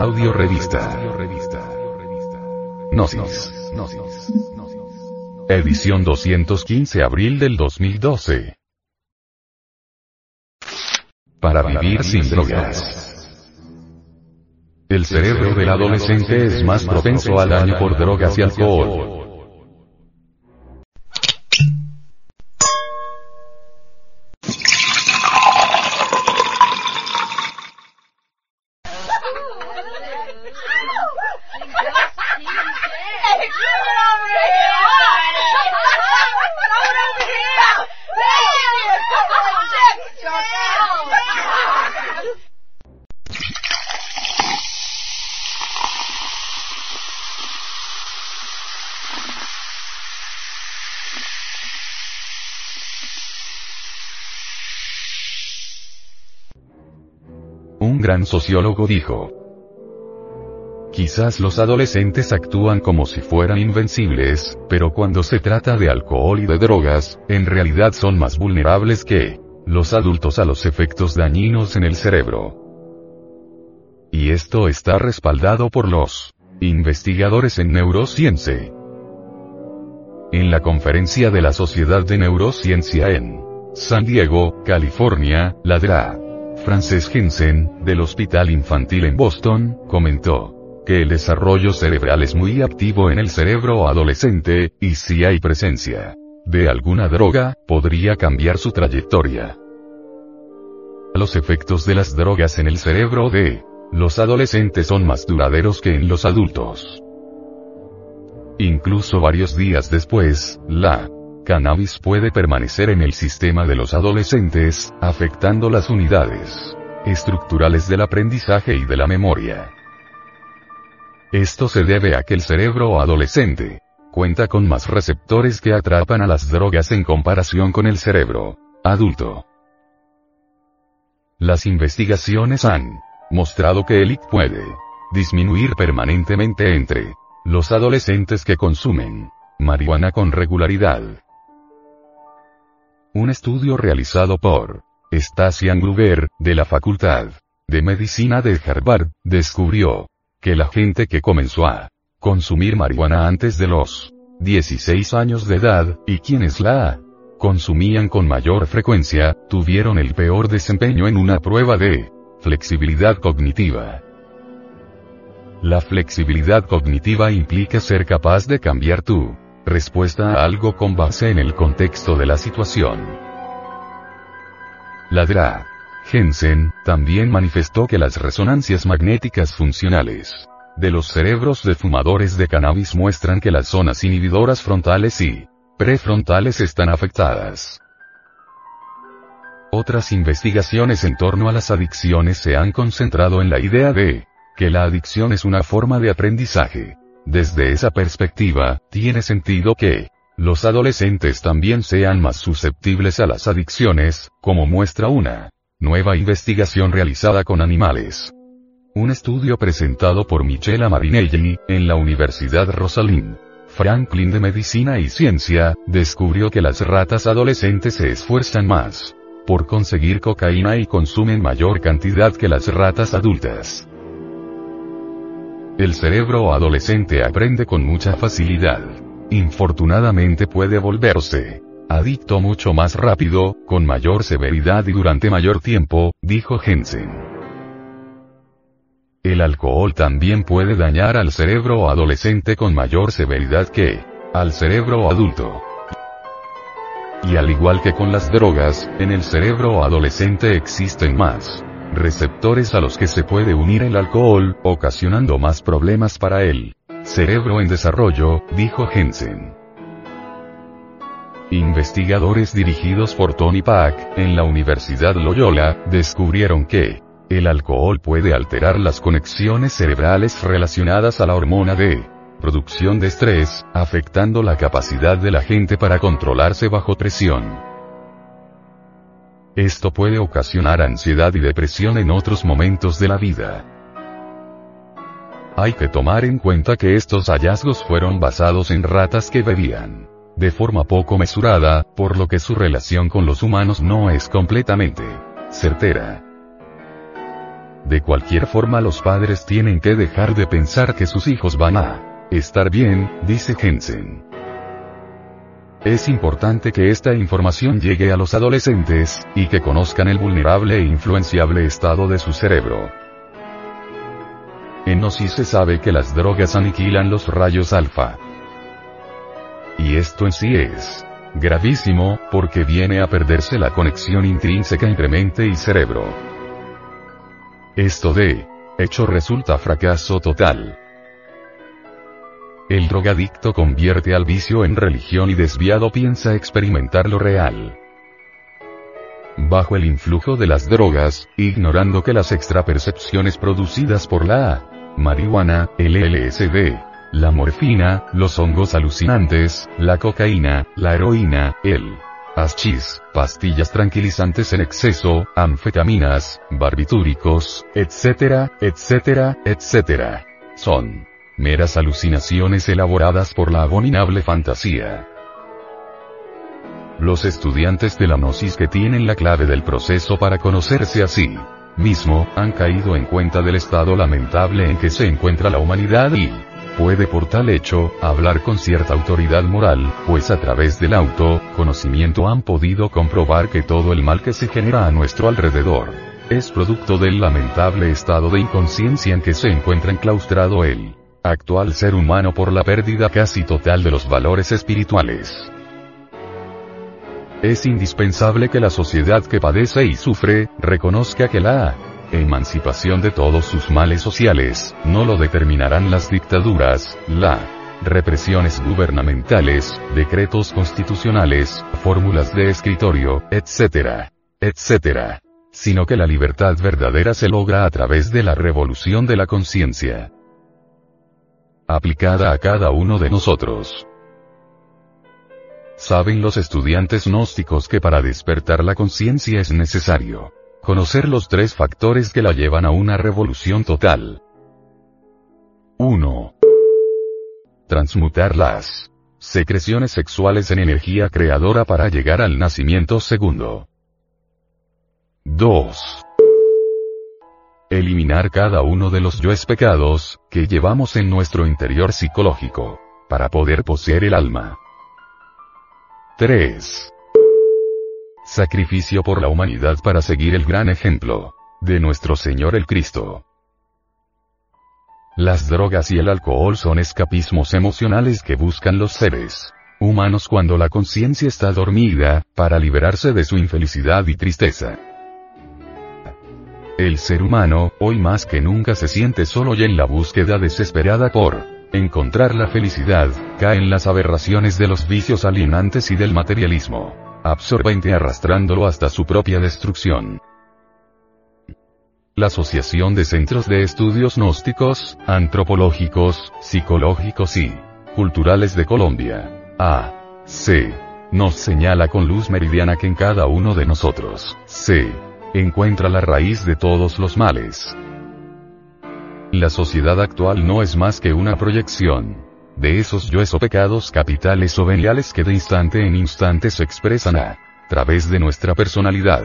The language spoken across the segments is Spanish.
Audio Revista. Gnosis. Edición 215 abril del 2012. Para vivir sin drogas. El cerebro del adolescente es más propenso al daño por drogas y alcohol. Gran sociólogo dijo, Quizás los adolescentes actúan como si fueran invencibles, pero cuando se trata de alcohol y de drogas, en realidad son más vulnerables que los adultos a los efectos dañinos en el cerebro. Y esto está respaldado por los investigadores en neurociencia. En la conferencia de la Sociedad de Neurociencia en San Diego, California, la DRA Frances Jensen, del Hospital Infantil en Boston, comentó que el desarrollo cerebral es muy activo en el cerebro adolescente, y si hay presencia de alguna droga, podría cambiar su trayectoria. Los efectos de las drogas en el cerebro de los adolescentes son más duraderos que en los adultos. Incluso varios días después, la cannabis puede permanecer en el sistema de los adolescentes, afectando las unidades estructurales del aprendizaje y de la memoria. Esto se debe a que el cerebro adolescente cuenta con más receptores que atrapan a las drogas en comparación con el cerebro adulto. Las investigaciones han mostrado que el IC puede disminuir permanentemente entre los adolescentes que consumen marihuana con regularidad. Un estudio realizado por Stasian Gruber, de la Facultad de Medicina de Harvard, descubrió que la gente que comenzó a consumir marihuana antes de los 16 años de edad, y quienes la consumían con mayor frecuencia, tuvieron el peor desempeño en una prueba de flexibilidad cognitiva. La flexibilidad cognitiva implica ser capaz de cambiar tu respuesta a algo con base en el contexto de la situación. La DRA. Jensen, también manifestó que las resonancias magnéticas funcionales de los cerebros de fumadores de cannabis muestran que las zonas inhibidoras frontales y prefrontales están afectadas. Otras investigaciones en torno a las adicciones se han concentrado en la idea de que la adicción es una forma de aprendizaje. Desde esa perspectiva, tiene sentido que los adolescentes también sean más susceptibles a las adicciones, como muestra una nueva investigación realizada con animales. Un estudio presentado por Michela Marinelli, en la Universidad Rosalind Franklin de Medicina y Ciencia, descubrió que las ratas adolescentes se esfuerzan más por conseguir cocaína y consumen mayor cantidad que las ratas adultas. El cerebro adolescente aprende con mucha facilidad. Infortunadamente puede volverse adicto mucho más rápido, con mayor severidad y durante mayor tiempo, dijo Jensen. El alcohol también puede dañar al cerebro adolescente con mayor severidad que al cerebro adulto. Y al igual que con las drogas, en el cerebro adolescente existen más receptores a los que se puede unir el alcohol, ocasionando más problemas para el cerebro en desarrollo, dijo Jensen. Investigadores dirigidos por Tony Pack, en la Universidad Loyola, descubrieron que el alcohol puede alterar las conexiones cerebrales relacionadas a la hormona de producción de estrés, afectando la capacidad de la gente para controlarse bajo presión. Esto puede ocasionar ansiedad y depresión en otros momentos de la vida. Hay que tomar en cuenta que estos hallazgos fueron basados en ratas que bebían de forma poco mesurada, por lo que su relación con los humanos no es completamente certera. De cualquier forma los padres tienen que dejar de pensar que sus hijos van a estar bien, dice Jensen. Es importante que esta información llegue a los adolescentes, y que conozcan el vulnerable e influenciable estado de su cerebro. En Gnosis se sabe que las drogas aniquilan los rayos alfa. Y esto en sí es gravísimo, porque viene a perderse la conexión intrínseca entre mente y cerebro. Esto de hecho resulta fracaso total. El drogadicto convierte al vicio en religión y desviado piensa experimentar lo real. Bajo el influjo de las drogas, ignorando que las extrapercepciones producidas por la marihuana, el LSD, la morfina, los hongos alucinantes, la cocaína, la heroína, el hachís, pastillas tranquilizantes en exceso, anfetaminas, barbitúricos, etcétera, etcétera, etcétera. Son meras alucinaciones elaboradas por la abominable fantasía. Los estudiantes de la gnosis que tienen la clave del proceso para conocerse a sí mismo, han caído en cuenta del estado lamentable en que se encuentra la humanidad y, puede por tal hecho, hablar con cierta autoridad moral, pues a través del auto-conocimiento han podido comprobar que todo el mal que se genera a nuestro alrededor, es producto del lamentable estado de inconsciencia en que se encuentra enclaustrado él actual ser humano por la pérdida casi total de los valores espirituales. Es indispensable que la sociedad que padece y sufre, reconozca que la emancipación de todos sus males sociales, no lo determinarán las dictaduras, la represiones gubernamentales, decretos constitucionales, fórmulas de escritorio, etc. etc. Sino que la libertad verdadera se logra a través de la revolución de la conciencia aplicada a cada uno de nosotros. Saben los estudiantes gnósticos que para despertar la conciencia es necesario conocer los tres factores que la llevan a una revolución total. 1. Transmutar las secreciones sexuales en energía creadora para llegar al nacimiento segundo. 2 eliminar cada uno de los yoes pecados, que llevamos en nuestro interior psicológico, para poder poseer el alma. 3. Sacrificio por la humanidad para seguir el gran ejemplo, de nuestro Señor el Cristo. Las drogas y el alcohol son escapismos emocionales que buscan los seres humanos cuando la conciencia está dormida, para liberarse de su infelicidad y tristeza. El ser humano, hoy más que nunca se siente solo y en la búsqueda desesperada por encontrar la felicidad, cae en las aberraciones de los vicios alienantes y del materialismo, absorbente arrastrándolo hasta su propia destrucción. La Asociación de Centros de Estudios Gnósticos, Antropológicos, Psicológicos y Culturales de Colombia, A.C., nos señala con luz meridiana que en cada uno de nosotros, C encuentra la raíz de todos los males. La sociedad actual no es más que una proyección de esos yoes o pecados capitales o veniales que de instante en instante se expresan a través de nuestra personalidad.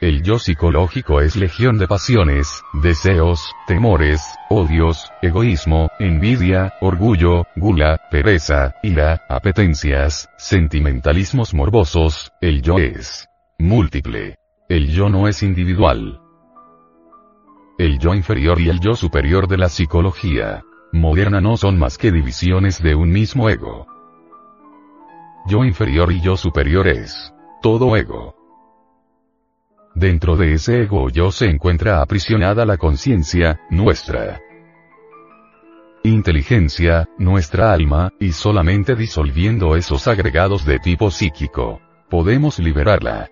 El yo psicológico es legión de pasiones, deseos, temores, odios, egoísmo, envidia, orgullo, gula, pereza, ira, apetencias, sentimentalismos morbosos, el yo es múltiple. El yo no es individual. El yo inferior y el yo superior de la psicología moderna no son más que divisiones de un mismo ego. Yo inferior y yo superior es todo ego. Dentro de ese ego yo se encuentra aprisionada la conciencia, nuestra inteligencia, nuestra alma, y solamente disolviendo esos agregados de tipo psíquico, podemos liberarla.